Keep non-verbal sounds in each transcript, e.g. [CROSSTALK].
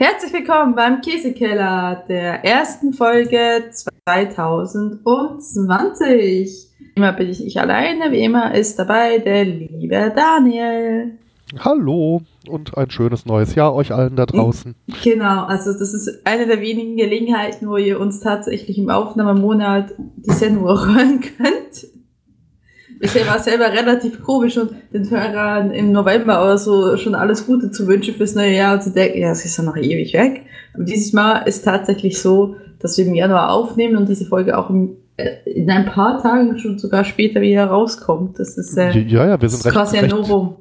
Herzlich willkommen beim Käsekeller der ersten Folge 2020. Immer bin ich nicht alleine, wie immer ist dabei der liebe Daniel. Hallo und ein schönes neues Jahr euch allen da draußen. Genau, also das ist eine der wenigen Gelegenheiten, wo ihr uns tatsächlich im Aufnahmemonat die Sendung auch hören könnt. Bisher war selber relativ komisch und den Hörern im November oder so schon alles Gute zu wünschen fürs neue Jahr und zu denken, ja, es ist ja noch ewig weg. Aber dieses Mal ist tatsächlich so, dass wir im Januar aufnehmen und diese Folge auch im, äh, in ein paar Tagen schon sogar später wieder rauskommt. Das ist äh, ja, ja, wir sind recht, quasi ein recht, Novum.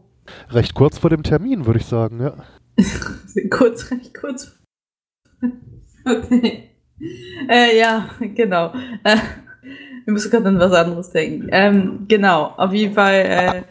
recht kurz vor dem Termin, würde ich sagen, ja. [LAUGHS] kurz, recht kurz. [LAUGHS] okay. Äh, ja, genau. Äh, wir müssen gerade an was anderes denken. Ähm, genau, auf jeden Fall. Äh,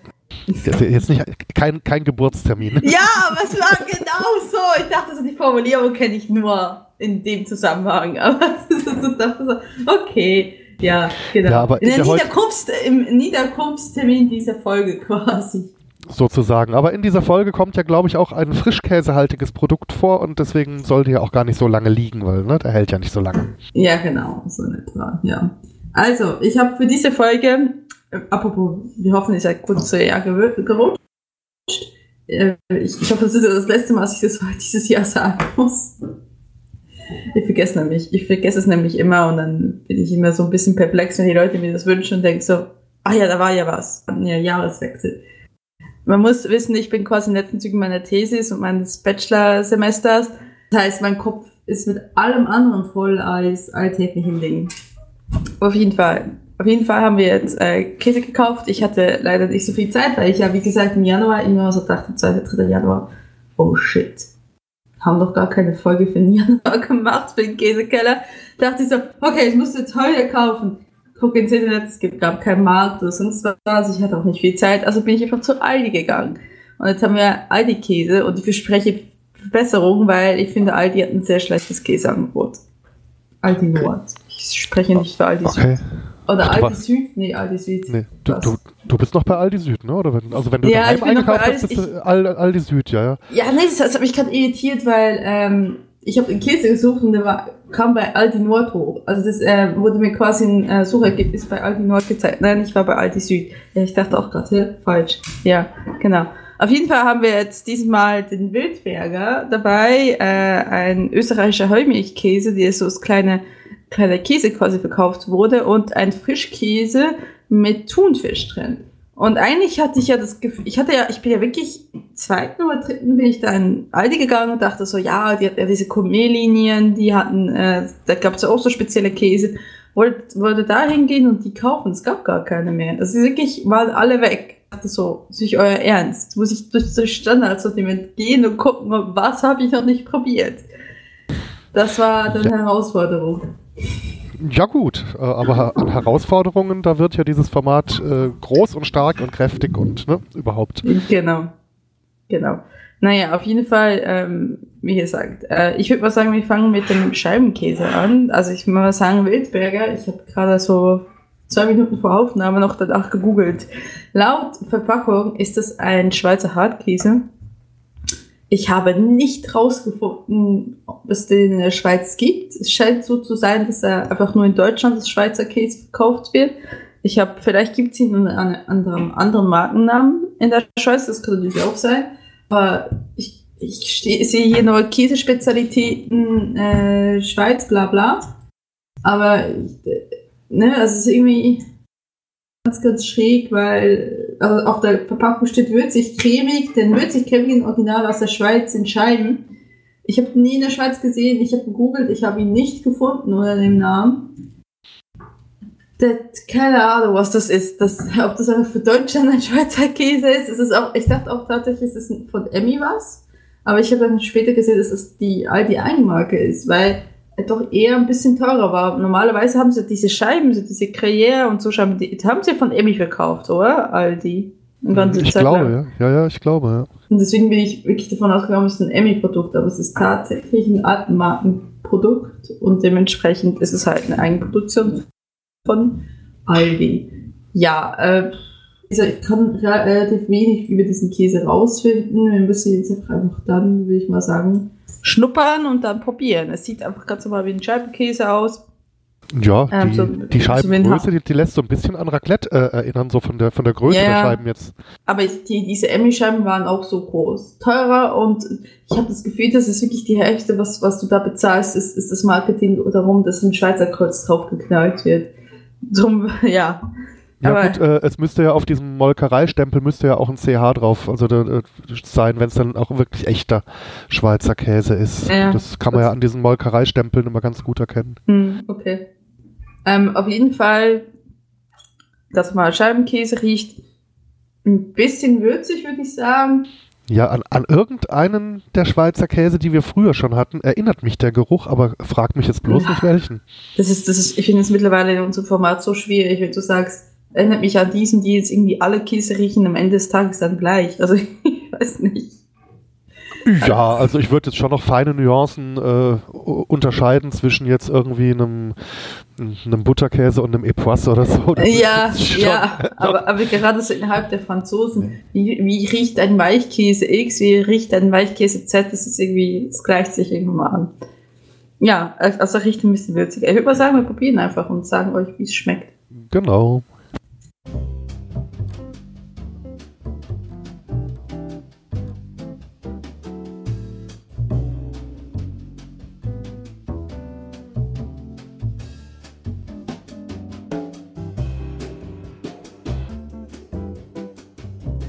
Jetzt nicht kein, kein Geburtstermin. [LAUGHS] ja, aber es war genau so. Ich dachte, so die Formulierung kenne ich nur in dem Zusammenhang. [LAUGHS] Aber ich dachte so, okay, ja, genau. Ja, aber in der Niederkunfts, Im Niederkunftstermin dieser Folge [LAUGHS] quasi. Sozusagen. Aber in dieser Folge kommt ja, glaube ich, auch ein frischkäsehaltiges Produkt vor und deswegen sollte ja auch gar nicht so lange liegen, weil ne, der hält ja nicht so lange. Ja, genau, so in etwa, ja. Also, ich habe für diese Folge, äh, apropos, wir hoffen, ihr seid gut zu Jahr gerutscht. Äh, ich, ich hoffe, das ist das letzte Mal, dass ich das dieses Jahr sagen muss. Ich vergesse nämlich, ich vergesse es nämlich immer und dann bin ich immer so ein bisschen perplex, wenn die Leute mir das wünschen und denke so, ach ja, da war ja was. Ja, Jahreswechsel. Man muss wissen, ich bin quasi in den letzten Zügen meiner Thesis und meines Bachelor-Semesters. Das heißt, mein Kopf ist mit allem anderen voll als alltäglichen Dingen. Auf jeden Fall. Auf jeden Fall haben wir jetzt äh, Käse gekauft. Ich hatte leider nicht so viel Zeit, weil ich ja, wie gesagt, im Januar immer so dachte, 2. 3. Januar, oh shit. Haben doch gar keine Folge für den Januar [LAUGHS] gemacht, für den Käsekeller. Dachte ich so, okay, ich muss jetzt heute kaufen. Guck ins Internet, es gibt, gab keinen Markt oder sonst was. Ich hatte auch nicht viel Zeit, also bin ich einfach zu Aldi gegangen. Und jetzt haben wir Aldi-Käse und ich verspreche Verbesserung, weil ich finde, Aldi hat ein sehr schlechtes Käseangebot. Aldi Nord. Ich spreche nicht für Aldi Okay. Süd. Oder Aldi Süd? Nee, Aldi Süd. Nee, du, du, du bist noch bei Aldi Süd, ne? Oder wenn, also wenn du Ja, ich bin noch bei eingekauft hast, Aldi- bist du Al- Aldi Süd, ja, ja. Ja, nee, das, das hat mich gerade irritiert, weil ähm, ich habe den Käse gesucht und der war, kam bei Aldi Nord hoch. Also das äh, wurde mir quasi ein äh, Suchergebnis bei Aldi Nord gezeigt. Nein, ich war bei Aldi Süd. Ja, ich dachte auch gerade, falsch. Ja, genau. Auf jeden Fall haben wir jetzt diesmal den Wildberger dabei, äh, ein österreichischer Heumilchkäse, der so als kleine, kleiner Käse quasi verkauft wurde und ein Frischkäse mit Thunfisch drin. Und eigentlich hatte ich ja das Gefühl, ich hatte ja, ich bin ja wirklich zweiten oder dritten bin ich da in Aldi gegangen und dachte so, ja, die hatten ja diese Gourmet-Linien, die hatten, äh, da gab es ja auch so spezielle Käse. Wollte, wollte da hingehen und die kaufen, es gab gar keine mehr. Also wirklich waren alle weg. Ich dachte so, ist nicht euer Ernst? Muss ich durch das Standardsortiment gehen und gucken, was habe ich noch nicht probiert. Das war dann eine Herausforderung. Ja gut, äh, aber an Herausforderungen, da wird ja dieses Format äh, groß und stark und kräftig und ne, überhaupt. Genau. Genau. Naja, auf jeden Fall, ähm, wie gesagt, äh, ich würde mal sagen, wir fangen mit dem Scheibenkäse an. Also ich würde mal sagen Wildberger. Ich habe gerade so zwei Minuten vor Aufnahme noch danach gegoogelt. Laut Verpackung ist das ein Schweizer Hartkäse. Ich habe nicht rausgefunden, ob es den in der Schweiz gibt. Es scheint so zu sein, dass er einfach nur in Deutschland als Schweizer Käse verkauft wird. Ich habe, vielleicht gibt es ihn unter einem anderen, Markennamen in der Schweiz, das könnte natürlich auch sein. Aber ich, ich sehe hier nur Käsespezialitäten, äh, Schweiz, bla bla. Aber, äh, ne, also es ist irgendwie ganz, ganz schräg, weil also auf der Verpackung steht würzig cremig, den würzig cremigen Original aus der Schweiz in Scheiben. Ich habe nie in der Schweiz gesehen, ich habe gegoogelt, ich habe ihn nicht gefunden unter dem Namen. Das, keine Ahnung, was das ist. Das, ob das einfach für Deutschland ein Schweizer Käse ist. Ist auch, ich dachte auch tatsächlich, es ist von Emmy was. Aber ich habe dann später gesehen, dass es die Aldi Eigenmarke ist, weil doch eher ein bisschen teurer war. Normalerweise haben sie diese Scheiben, so diese Gruyère und so Scheiben, die, die haben sie von Emmy verkauft, oder? Aldi. Ganze Ich Zeit glaube, lang. ja. Ja, ja, ich glaube, ja. Und deswegen bin ich wirklich davon ausgegangen, es ist ein Emmy-Produkt, aber es ist tatsächlich ein Altenmarkenprodukt und dementsprechend ist es halt eine Eigenproduktion von Aldi. Ja, äh, Also ich kann relativ wenig über diesen Käse rausfinden. Wir müssen jetzt einfach dann, würde ich mal sagen, schnuppern und dann probieren. Es sieht einfach ganz normal wie ein Scheibenkäse aus. Ja, ähm, die, so, die Scheibengröße, die, die, lässt so ein bisschen an Raclette äh, erinnern, so von der, von der Größe yeah. der Scheiben jetzt. Aber ich, die, diese Emmy-Scheiben waren auch so groß. Teurer und ich habe das Gefühl, das ist wirklich die Hälfte, was, was du da bezahlst, ist, ist das Marketing darum, dass ein Schweizer Kreuz draufgeknallt wird. Drum, [LAUGHS] ja. Ja Aber gut, äh, es müsste ja auf diesem Molkereistempel müsste ja auch ein CH drauf also äh, sein, wenn es dann auch wirklich echter Schweizer Käse ist. Ja, das kann man ja an diesen Molkereistempeln immer ganz gut erkennen. Hm, okay. Ähm, auf jeden Fall, dass mal Scheibenkäse riecht, ein bisschen würzig, würde ich sagen. Ja, an, an irgendeinen der Schweizer Käse, die wir früher schon hatten, erinnert mich der Geruch, aber frag mich jetzt bloß ja. nicht welchen. Das ist, das ist, ich finde es mittlerweile in unserem Format so schwierig, wenn du sagst, erinnert mich an diesen, die jetzt irgendwie alle Käse riechen, am Ende des Tages dann gleich. Also [LAUGHS] ich weiß nicht. Ja, also ich würde jetzt schon noch feine Nuancen äh, unterscheiden zwischen jetzt irgendwie einem, einem Butterkäse und einem Epoisse oder so. Das ja, ja, aber, aber gerade so innerhalb der Franzosen, wie, wie riecht ein Weichkäse X, wie riecht ein Weichkäse Z, das ist irgendwie, das gleicht sich irgendwann mal an. Ja, also riecht ein bisschen würziger. Ich würde mal sagen, wir probieren einfach und sagen euch, wie es schmeckt. Genau.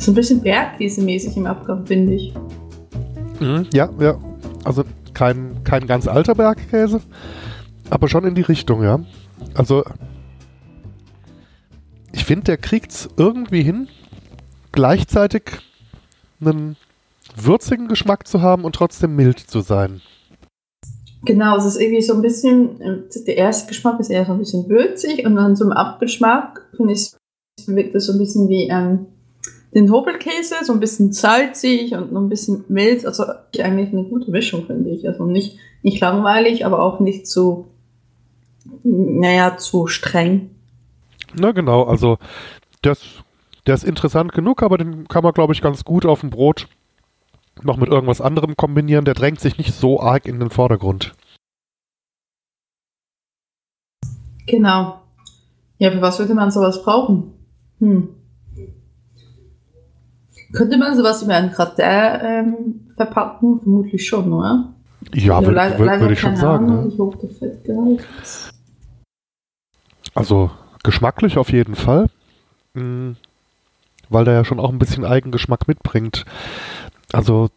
So ein bisschen Bergkäse-mäßig im Abgang, finde ich. Mhm, ja, ja. Also kein, kein ganz alter Bergkäse, aber schon in die Richtung, ja. Also ich finde, der kriegt es irgendwie hin, gleichzeitig einen würzigen Geschmack zu haben und trotzdem mild zu sein. Genau, es ist irgendwie so ein bisschen, äh, der erste Geschmack ist eher so ein bisschen würzig und dann so im Abgeschmack, finde ich, wirkt das so ein bisschen wie ähm, den Hobelkäse, so ein bisschen salzig und ein bisschen mild. Also eigentlich eine gute Mischung, finde ich. Also nicht, nicht langweilig, aber auch nicht zu, naja, zu streng. Na genau, also das, der ist interessant genug, aber den kann man, glaube ich, ganz gut auf dem Brot noch mit irgendwas anderem kombinieren. Der drängt sich nicht so arg in den Vordergrund. Genau. Ja, für was würde man sowas brauchen? Hm. Könnte man sowas über einen Gratin ähm, verpacken? Vermutlich schon, oder? Ja, würde würd, würd ich schon sagen. Ahnung, ja. hoch der Fettgehalt Also geschmacklich auf jeden Fall. Mhm. Weil der ja schon auch ein bisschen Eigengeschmack mitbringt. Also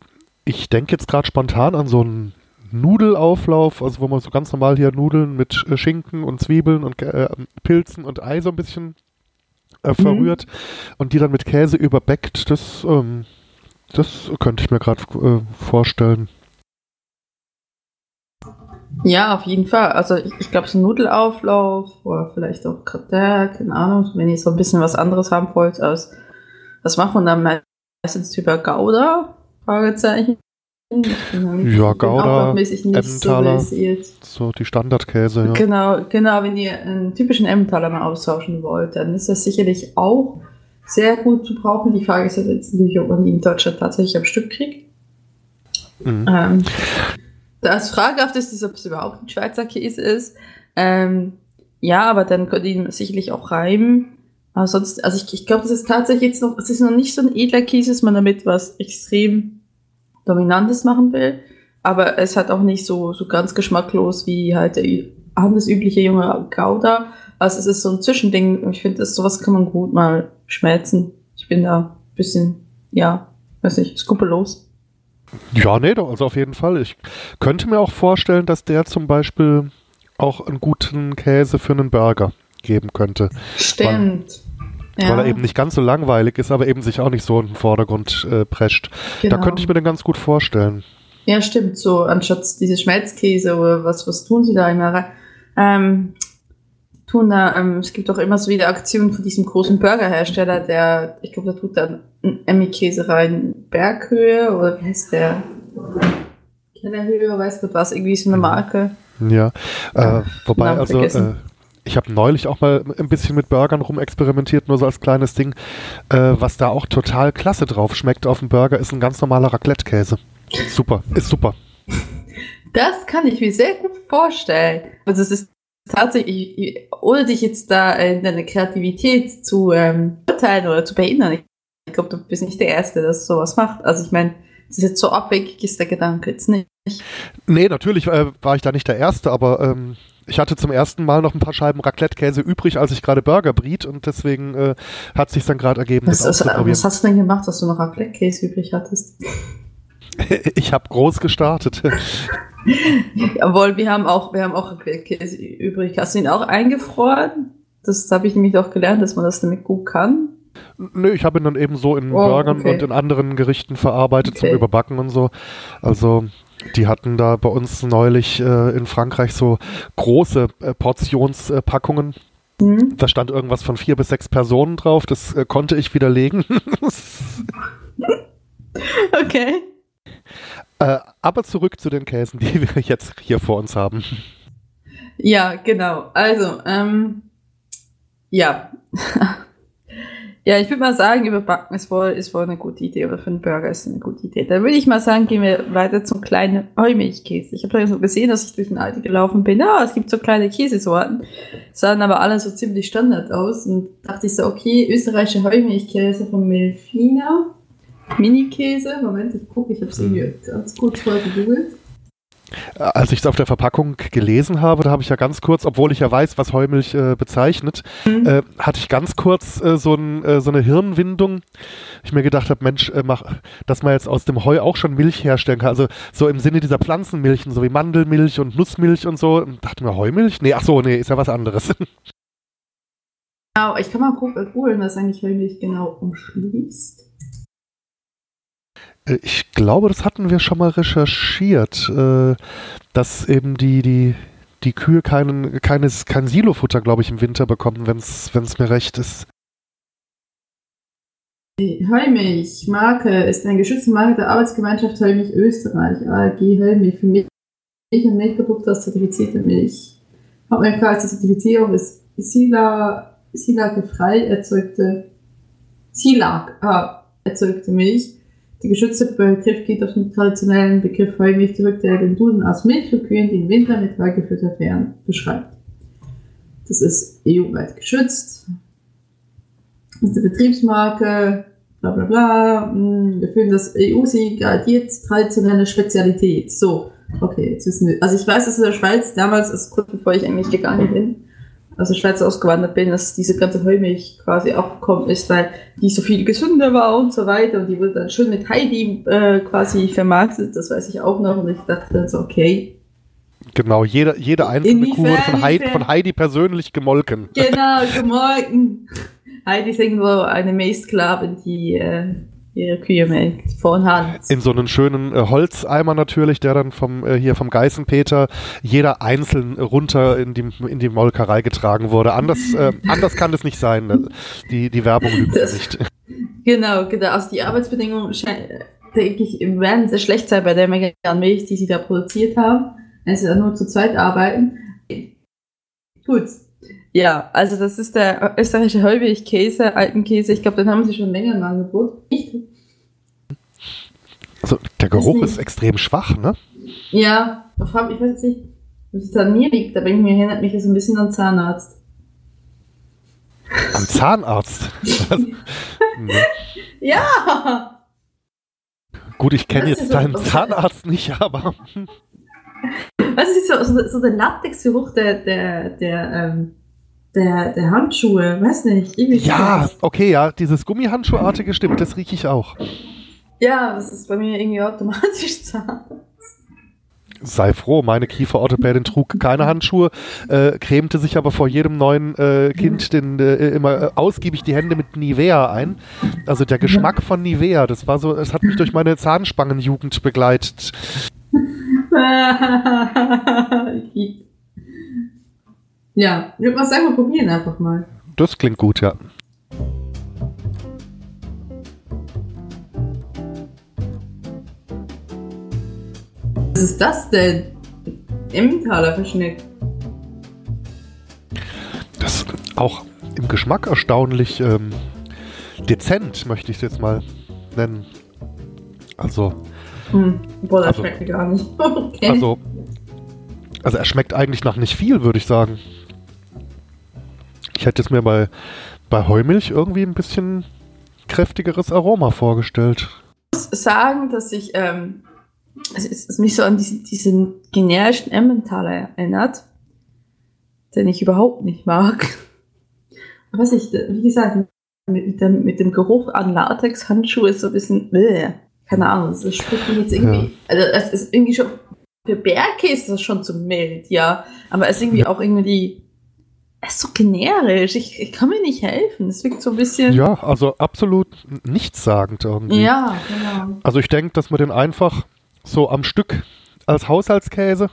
ich denke jetzt gerade spontan an so einen Nudelauflauf, also wo man so ganz normal hier Nudeln mit äh, Schinken und Zwiebeln und äh, Pilzen und Ei so ein bisschen äh, verrührt mhm. und die dann mit Käse überbäckt. Das, ähm, das könnte ich mir gerade äh, vorstellen. Ja, auf jeden Fall. Also ich, ich glaube, so ein Nudelauflauf oder vielleicht auch Gratin, keine Ahnung, wenn ihr so ein bisschen was anderes haben wollt als was macht man dann meistens über Gouda? Fragezeichen. Ja, Gouda, Emmentaler, so, so, die Standardkäse, ja. Genau, genau, wenn ihr einen typischen Emmentaler mal austauschen wollt, dann ist das sicherlich auch sehr gut zu brauchen. Die Frage ist jetzt natürlich, ob man ihn in Deutschland tatsächlich am Stück kriegt. Mhm. Ähm, das fragehaft ist, ob es überhaupt ein Schweizer Käse ist. Ähm, ja, aber dann könnt ihr ihn sicherlich auch reiben. Aber sonst, also ich, ich glaube, das ist tatsächlich jetzt noch, es ist noch nicht so ein edler Käse, dass man damit was extrem Dominantes machen will. Aber es hat auch nicht so, so ganz geschmacklos wie halt der handelsübliche junge Gouda. Also es ist so ein Zwischending. Ich finde, sowas kann man gut mal schmelzen. Ich bin da ein bisschen, ja, weiß nicht, skrupellos. Ja, nee, doch, also auf jeden Fall. Ich könnte mir auch vorstellen, dass der zum Beispiel auch einen guten Käse für einen Burger geben könnte. Stimmt. Ja. Weil er eben nicht ganz so langweilig ist, aber eben sich auch nicht so in den Vordergrund äh, prescht. Genau. Da könnte ich mir den ganz gut vorstellen. Ja, stimmt. So, anstatt diese Schmelzkäse oder was, was tun sie da immer? Ähm, tun da, ähm, es gibt auch immer so wieder Aktionen von diesem großen Burgerhersteller, der, ich glaube, da tut dann Emmy-Käse rein, Berghöhe oder wie heißt der? Kellerhöhe, weißt du was, irgendwie so eine Marke. Ja, äh, wobei, also, äh, ich habe neulich auch mal ein bisschen mit Burgern rumexperimentiert, nur so als kleines Ding. Äh, was da auch total klasse drauf schmeckt auf dem Burger, ist ein ganz normaler Raclette-Käse. Super, ist super. Das kann ich mir sehr gut vorstellen. Also es ist tatsächlich, ohne dich jetzt da in deine Kreativität zu ähm, urteilen oder zu behindern, ich glaube, du bist nicht der Erste, der sowas macht. Also ich meine, das ist jetzt so abwegig, ist der Gedanke jetzt nicht. Nee, natürlich äh, war ich da nicht der Erste, aber ähm, ich hatte zum ersten Mal noch ein paar Scheiben Raclette-Käse übrig, als ich gerade Burger briet und deswegen äh, hat sich dann gerade ergeben. Was, was, was, hast du denn gemacht, dass du noch Raclette-Käse übrig hattest? [LAUGHS] ich habe groß gestartet. [LAUGHS] Jawohl, wir haben auch, wir haben auch Raclette-Käse übrig. Hast du ihn auch eingefroren? Das habe ich nämlich auch gelernt, dass man das damit gut kann. Nö, ich habe ihn dann eben so in oh, Burgern okay. und in anderen Gerichten verarbeitet okay. zum Überbacken und so. Also die hatten da bei uns neulich äh, in Frankreich so große äh, Portionspackungen. Äh, mhm. Da stand irgendwas von vier bis sechs Personen drauf. Das äh, konnte ich widerlegen. [LAUGHS] okay. Äh, aber zurück zu den Käsen, die wir jetzt hier vor uns haben. Ja, genau. Also, ähm, ja. [LAUGHS] Ja, ich würde mal sagen, überbacken ist wohl, ist wohl eine gute Idee oder für einen Burger ist eine gute Idee. Dann würde ich mal sagen, gehen wir weiter zum kleinen Heumilchkäse. Ich habe da so gesehen, dass ich durch den Aldi gelaufen bin. Ja, es gibt so kleine Käsesorten, sahen aber alle so ziemlich Standard aus und dachte ich so, okay, österreichische Heumilchkäse von Melfina. Mini-Käse. Moment, ich gucke, ich habe es irgendwie ganz kurz vorher gegoogelt. Als ich es auf der Verpackung gelesen habe, da habe ich ja ganz kurz, obwohl ich ja weiß, was Heumilch äh, bezeichnet, mhm. äh, hatte ich ganz kurz äh, so, ein, äh, so, eine Hirnwindung. Ich mir gedacht habe, Mensch, äh, mach, dass man jetzt aus dem Heu auch schon Milch herstellen kann. Also so im Sinne dieser Pflanzenmilchen, so wie Mandelmilch und Nussmilch und so. Und dachte mir, Heumilch? Nee, ach so, nee, ist ja was anderes. Genau, ich kann mal googeln, was eigentlich Heumilch genau umschließt. Äh, ich glaube, das hatten wir schon mal recherchiert, äh, dass eben die, die, die Kühe keinen, keines, kein Silofutter, glaube ich, im Winter bekommen, wenn es mir recht ist. Heumilch, Marke, ist eine geschützte Marke der Arbeitsgemeinschaft Heumilch Österreich, AG Heumilch, für Milch und Milchprodukte aus zertifizierter Milch. Hauptmerkmal als Zertifizierung ist Sila, Silage frei erzeugte, Silag, ah, erzeugte Milch der geschützte Begriff geht auf den traditionellen Begriff Heumilch zurück, der den Duden aus Milch für Kühen, die im Winter mit Heu werden, beschreibt. Das ist EU-weit geschützt. Das ist eine Betriebsmarke, bla bla bla. Hm, wir fühlen das EU-Sieg als traditionelle Spezialität. So, okay, jetzt wissen wir. Also ich weiß, dass in der Schweiz damals, also kurz bevor ich eigentlich gegangen bin, also Schweiz ausgewandert bin, dass diese ganze Heumilch quasi abgekommen ist, weil die so viel gesünder war und so weiter und die wurde dann schön mit Heidi äh, quasi vermarktet, das weiß ich auch noch und ich dachte dann so, okay. Genau, jede, jede einzelne Kuh wurde von Heidi, von Heidi persönlich gemolken. Genau, gemolken. Heidi ist irgendwo eine Maissklavin, die äh, ihre Kühe melkt, von Hand. In so einen schönen äh, Holzeimer natürlich, der dann vom äh, hier vom Geißenpeter jeder einzeln runter in die, in die Molkerei getragen wurde. Anders, äh, [LAUGHS] anders kann das nicht sein. Ne? Die, die Werbung lügt das, nicht. [LAUGHS] Genau, genau. Also die Arbeitsbedingungen, denke ich, werden sehr schlecht sein bei der Menge an Milch, die sie da produziert haben, wenn sie dann nur zu zweit arbeiten. Gut, ja, also das ist der österreichische Heubig-Käse, Alpenkäse. Ich glaube, den haben sie schon länger im Angebot. Ich. Also der Geruch ist extrem schwach, ne? Ja, ich weiß jetzt nicht, ob es an mir liegt, aber irgendwie erinnert mich das ein bisschen an Zahnarzt. An Zahnarzt? nee. [LAUGHS] Ja! Gut, ich kenne jetzt deinen so, Zahnarzt nicht, aber. Was ist so, so, so der Latexgeruch der, der, der, ähm, der, der Handschuhe, weiß nicht. Ja, okay, ja, dieses Gummihandschuhartige stimmt, das rieche ich auch. Ja, das ist bei mir irgendwie automatisch [LAUGHS] Zahnarzt. Sei froh, meine Kieferorthopädin trug keine Handschuhe, äh, cremte sich aber vor jedem neuen äh, Kind den, äh, immer äh, ausgiebig die Hände mit Nivea ein. Also der Geschmack von Nivea, das war so, es hat mich durch meine Zahnspangenjugend begleitet. [LAUGHS] Ja, ich würde mal sagen, wir probieren einfach mal. Das klingt gut, ja. Was ist das denn? Emmentaler Verschnitt. ist auch im Geschmack erstaunlich ähm, dezent, möchte ich es jetzt mal nennen. Also. Hm, boah, das also, schmeckt mir gar nicht. [LAUGHS] okay. Also, also er schmeckt eigentlich nach nicht viel, würde ich sagen. Ich hätte es mir bei, bei Heumilch irgendwie ein bisschen kräftigeres Aroma vorgestellt. Ich muss sagen, dass ich ähm, es, es mich so an diesen, diesen generischen Emmentaler erinnert, den ich überhaupt nicht mag. [LAUGHS] Was ich, wie gesagt, mit dem, mit dem Geruch an Latex-Handschuhe ist so ein bisschen, bleh, keine Ahnung, das spricht mich jetzt irgendwie, ja. also es ist irgendwie schon, für Bergkäse ist das schon zu mild, ja, aber es ist irgendwie auch irgendwie, es ist so generisch, ich, ich kann mir nicht helfen, es wirkt so ein bisschen. Ja, also absolut nichtssagend irgendwie. Ja, genau. Also ich denke, dass man den einfach so am Stück als Haushaltskäse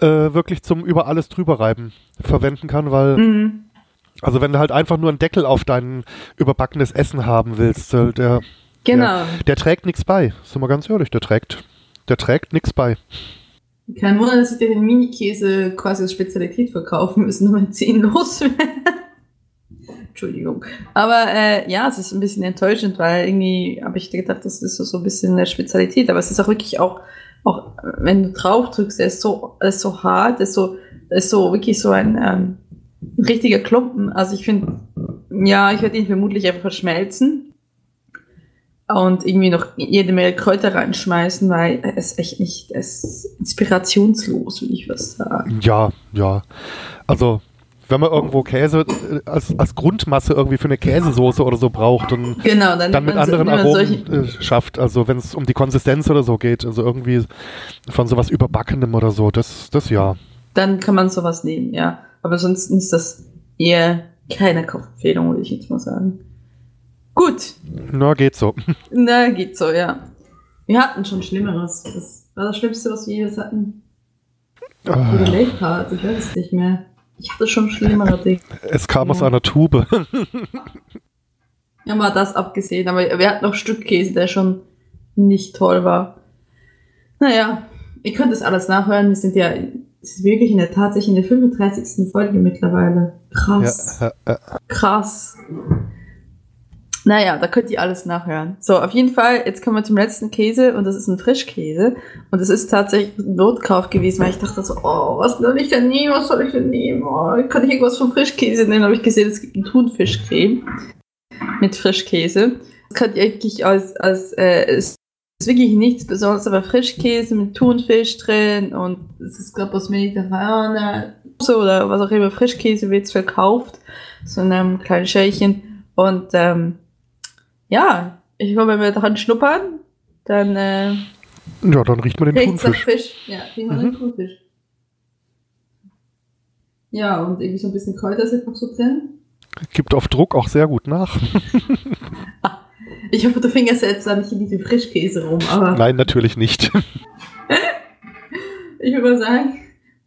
äh, wirklich zum über alles drüber reiben verwenden kann, weil mhm. also wenn du halt einfach nur einen Deckel auf dein überbackenes Essen haben willst, äh, der genau. der, der trägt nichts bei. Sind wir ganz ehrlich, der trägt der trägt nichts bei. Kein Wunder, dass sie den Mini-Käse quasi als Spezialität verkaufen müssen, damit sie ihn loswerden. [LAUGHS] Entschuldigung. Aber äh, ja, es ist ein bisschen enttäuschend, weil irgendwie habe ich gedacht, das ist so, so ein bisschen eine Spezialität. Aber es ist auch wirklich auch, auch wenn du drauf drückst, er ist so, er ist so hart, er ist so, er ist so wirklich so ein ähm, richtiger Klumpen. Also ich finde, ja, ich werde ihn vermutlich einfach verschmelzen und irgendwie noch jede Menge Kräuter reinschmeißen, weil es echt nicht, es ist inspirationslos, würde ich was sagen. Ja, ja. Also wenn man irgendwo Käse als, als Grundmasse irgendwie für eine Käsesoße oder so braucht und genau, dann, dann mit anderen so, Aromen äh, schafft, also wenn es um die Konsistenz oder so geht, also irgendwie von sowas Überbackenem oder so, das, das ja. Dann kann man sowas nehmen, ja. Aber sonst ist das eher keine Kaufempfehlung, würde ich jetzt mal sagen. Gut. Na, geht so. Na, geht so, ja. Wir hatten schon Schlimmeres. Das war das Schlimmste, was wir jedes hatten. Ah. Überlegt hat, ich weiß es nicht mehr. Ich hatte schon schlimmere Dinge. Es kam ja. aus einer Tube. ja, mal das abgesehen. Aber wir hatten noch Stückkäse, der schon nicht toll war. Naja, ihr könnt das alles nachhören. Wir sind ja ist wirklich in der tatsächlich in der 35. Folge mittlerweile. Krass. Ja, ja, ja. Krass. Naja, da könnt ihr alles nachhören. So, auf jeden Fall, jetzt kommen wir zum letzten Käse und das ist ein Frischkäse. Und das ist tatsächlich ein Notkauf gewesen, weil ich dachte so, oh, was soll ich denn nehmen, was soll ich denn nehmen? Oh, kann ich irgendwas vom Frischkäse nehmen? habe ich gesehen, es gibt eine Thunfischcreme mit Frischkäse. Das könnt ihr eigentlich als, als äh, ist wirklich nichts Besonderes, aber Frischkäse mit Thunfisch drin und es ist, glaube ich, aus Mediterraner oder was auch immer, Frischkäse wird verkauft, so in einem kleinen Schälchen. Und ähm, ja, ich glaube, wenn wir dran schnuppern, dann. Äh, ja, dann riecht man den Thunfisch. Fisch. Ja, riecht man mhm. den Thunfisch. Ja, und irgendwie so ein bisschen Kräuter sind noch so drin. Gibt auf Druck auch sehr gut nach. [LAUGHS] ich hoffe, du fingerst jetzt da nicht in diesem Frischkäse rum, aber. Nein, natürlich nicht. [LAUGHS] ich würde mal sagen,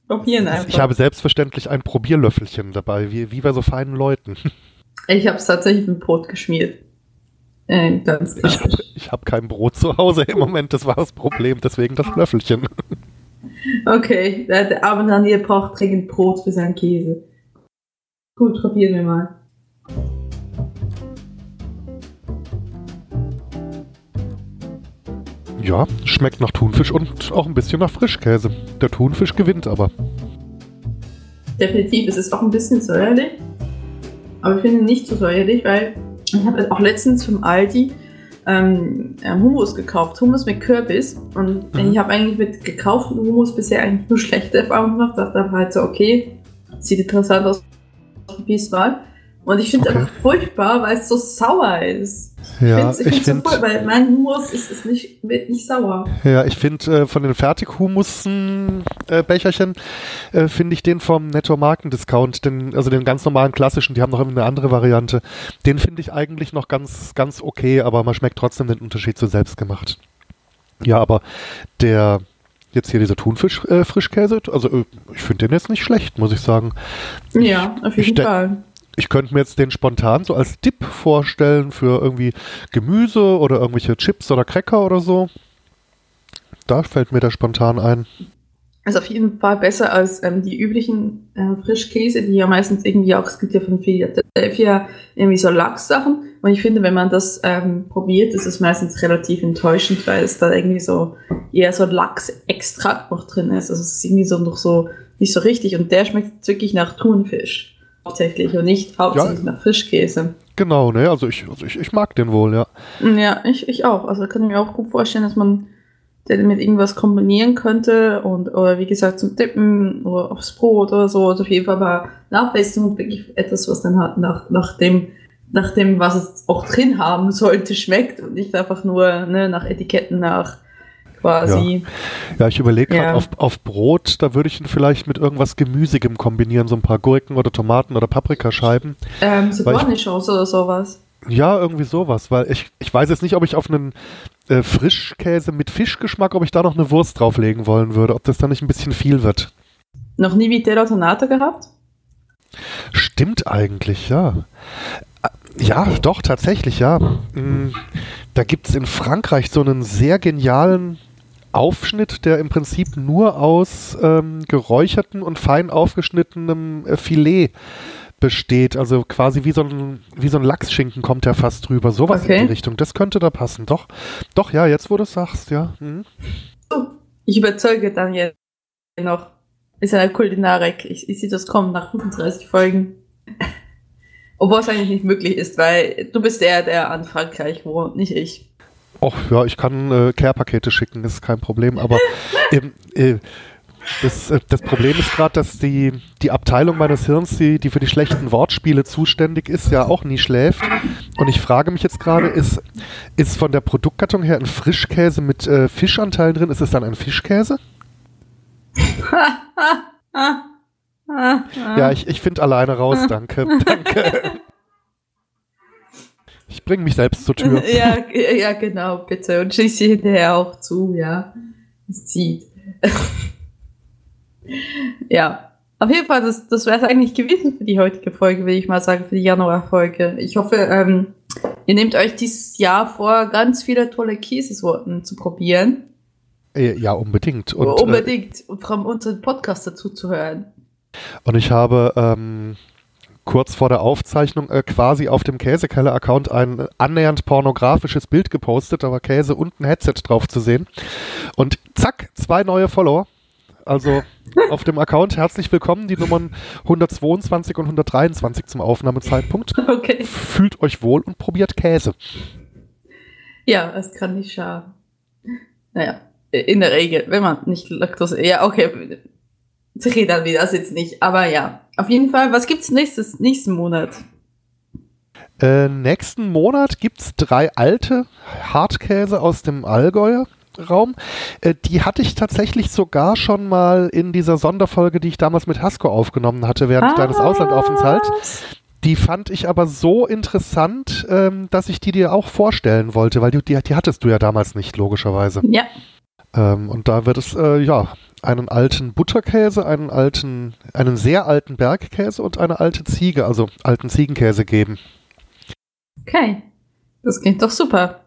probieren einfach. Ich habe selbstverständlich ein Probierlöffelchen dabei, wie, wie bei so feinen Leuten. Ich habe es tatsächlich mit Brot geschmiert. Äh, ganz Ich habe hab kein Brot zu Hause im Moment, das war das Problem, deswegen das Löffelchen. Okay, der arme Daniel braucht dringend Brot für seinen Käse. Gut, probieren wir mal. Ja, schmeckt nach Thunfisch und auch ein bisschen nach Frischkäse. Der Thunfisch gewinnt aber. Definitiv, es ist auch ein bisschen säuerlich. Aber ich finde nicht so säuerlich, weil ich habe auch letztens vom Aldi ähm, ähm, Hummus gekauft, Hummus mit Kürbis. Und mhm. ich habe eigentlich mit gekauften Hummus bisher eigentlich nur schlechte Erfahrungen gemacht. Dachte aber halt so, okay, sieht interessant aus, probier's mal. Und ich finde es okay. einfach furchtbar, weil es so sauer ist. Ja, ich finde find, so weil mein Hummus ist, ist nicht, wird nicht sauer. Ja, ich finde äh, von den Fertighumussen-Becherchen äh, äh, finde ich den vom Netto Markendiscount, den, also den ganz normalen klassischen, die haben noch eine andere Variante. Den finde ich eigentlich noch ganz, ganz okay, aber man schmeckt trotzdem den Unterschied zu selbst gemacht. Ja, aber der jetzt hier dieser Thunfisch-Frischkäse, äh, also äh, ich finde den jetzt nicht schlecht, muss ich sagen. Ja, auf jeden Fall ich könnte mir jetzt den spontan so als Dip vorstellen für irgendwie Gemüse oder irgendwelche Chips oder Cracker oder so. Da fällt mir der spontan ein. Also auf jeden Fall besser als ähm, die üblichen äh, Frischkäse, die ja meistens irgendwie auch, es gibt ja von Philadelphia irgendwie so Lachssachen. Und ich finde, wenn man das ähm, probiert, ist es meistens relativ enttäuschend, weil es da irgendwie so eher so Lachsextrakt noch drin ist. Also es ist irgendwie so noch so nicht so richtig. Und der schmeckt wirklich nach Thunfisch hauptsächlich und nicht hauptsächlich ja. nach Frischkäse. Genau, ne? Also ich, also ich, ich mag den wohl, ja. Ja, ich, ich auch. Also kann ich mir auch gut vorstellen, dass man den mit irgendwas kombinieren könnte und oder wie gesagt zum Tippen oder aufs Brot oder so. Also auf jeden Fall war Nachwässerung und wirklich etwas, was dann halt nach, nach dem nach dem, was es auch drin haben sollte, schmeckt und nicht einfach nur ne, nach Etiketten nach quasi. Ja, ja ich überlege gerade, ja. auf, auf Brot, da würde ich ihn vielleicht mit irgendwas Gemüsigem kombinieren, so ein paar Gurken oder Tomaten oder Paprikascheiben. Ähm, so Cornichons oder sowas. Ja, irgendwie sowas, weil ich, ich weiß jetzt nicht, ob ich auf einen äh, Frischkäse mit Fischgeschmack, ob ich da noch eine Wurst drauflegen wollen würde, ob das dann nicht ein bisschen viel wird. Noch nie Vitello Tonate gehabt? Stimmt eigentlich, ja. Äh, ja, doch, tatsächlich, ja. Da gibt es in Frankreich so einen sehr genialen Aufschnitt, der im Prinzip nur aus ähm, geräucherten und fein aufgeschnittenem äh, Filet besteht. Also quasi wie so ein, wie so ein Lachsschinken kommt er fast drüber. Sowas okay. in die Richtung. Das könnte da passen. Doch, doch, ja, jetzt wo du es sagst, ja. Mhm. Ich überzeuge Daniel noch. Ist eine Kulinarik. Ich, ich sehe das kommen nach 35 Folgen. Obwohl es eigentlich nicht möglich ist, weil du bist der, der an Frankreich wohnt, nicht ich. Ach ja, ich kann äh, Care-Pakete schicken, ist kein Problem. Aber [LAUGHS] ähm, äh, das, äh, das Problem ist gerade, dass die, die Abteilung meines Hirns, die, die für die schlechten Wortspiele zuständig ist, ja auch nie schläft. Und ich frage mich jetzt gerade, ist, ist von der Produktgattung her ein Frischkäse mit äh, Fischanteilen drin? Ist es dann ein Fischkäse? [LAUGHS] [LAUGHS] ja, ich, ich finde alleine raus, danke. danke. [LAUGHS] Ich bringe mich selbst zur Tür. Ja, ja, genau, bitte. Und schließe hinterher auch zu, ja. Es zieht. [LAUGHS] ja. Auf jeden Fall, das, das wäre es eigentlich gewesen für die heutige Folge, will ich mal sagen, für die Januarfolge. Ich hoffe, ähm, ihr nehmt euch dieses Jahr vor, ganz viele tolle Käsesorten zu probieren. Äh, ja, unbedingt. Und, äh, unbedingt. Äh, allem unseren Podcast dazu zu hören. Und ich habe ähm, kurz vor der Aufzeichnung äh, quasi auf dem Käsekeller-Account ein annähernd pornografisches Bild gepostet. Da war Käse und ein Headset drauf zu sehen. Und zack, zwei neue Follower. Also [LAUGHS] auf dem Account herzlich willkommen, die Nummern 122 und 123 zum Aufnahmezeitpunkt. [LAUGHS] Okay. Fühlt euch wohl und probiert Käse. Ja, es kann nicht schaden. Naja, in der Regel, wenn man nicht Laktose. Ja, okay. Ich rede wie das jetzt nicht, aber ja. Auf jeden Fall, was gibt's nächstes, nächsten Monat? Äh, nächsten Monat gibt es drei alte Hartkäse aus dem Allgäuer. Raum. Äh, die hatte ich tatsächlich sogar schon mal in dieser Sonderfolge, die ich damals mit Hasko aufgenommen hatte, während ah. deines Auslandaufenthalts. Die fand ich aber so interessant, ähm, dass ich die dir auch vorstellen wollte, weil die, die, die hattest du ja damals nicht, logischerweise. Ja. Ähm, und da wird es, äh, ja, einen alten Butterkäse, einen alten, einen sehr alten Bergkäse und eine alte Ziege, also alten Ziegenkäse geben. Okay, das klingt doch super.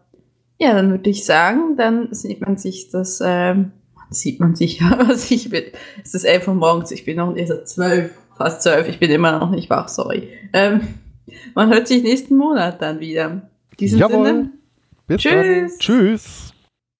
Ja, dann würde ich sagen, dann sieht man sich das, ähm, sieht man sich, [LAUGHS] ja, was ich bin. Es ist elf Uhr morgens, ich bin noch erst zwölf, fast zwölf, ich bin immer noch nicht wach, sorry. Ähm, man hört sich nächsten Monat dann wieder. In diesem Jawohl. Sinne. Bis Tschüss. Dann. Tschüss.